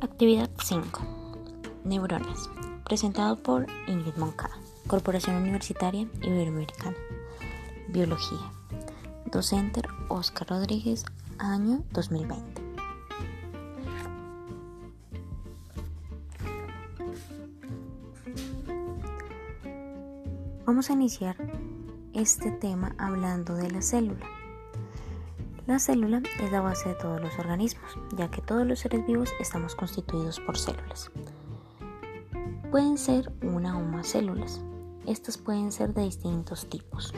Actividad 5. Neuronas. Presentado por Ingrid Moncada, Corporación Universitaria Iberoamericana. Biología. Docente Oscar Rodríguez, año 2020. Vamos a iniciar este tema hablando de la célula. La célula es la base de todos los organismos, ya que todos los seres vivos estamos constituidos por células. Pueden ser una o más células. Estas pueden ser de distintos tipos.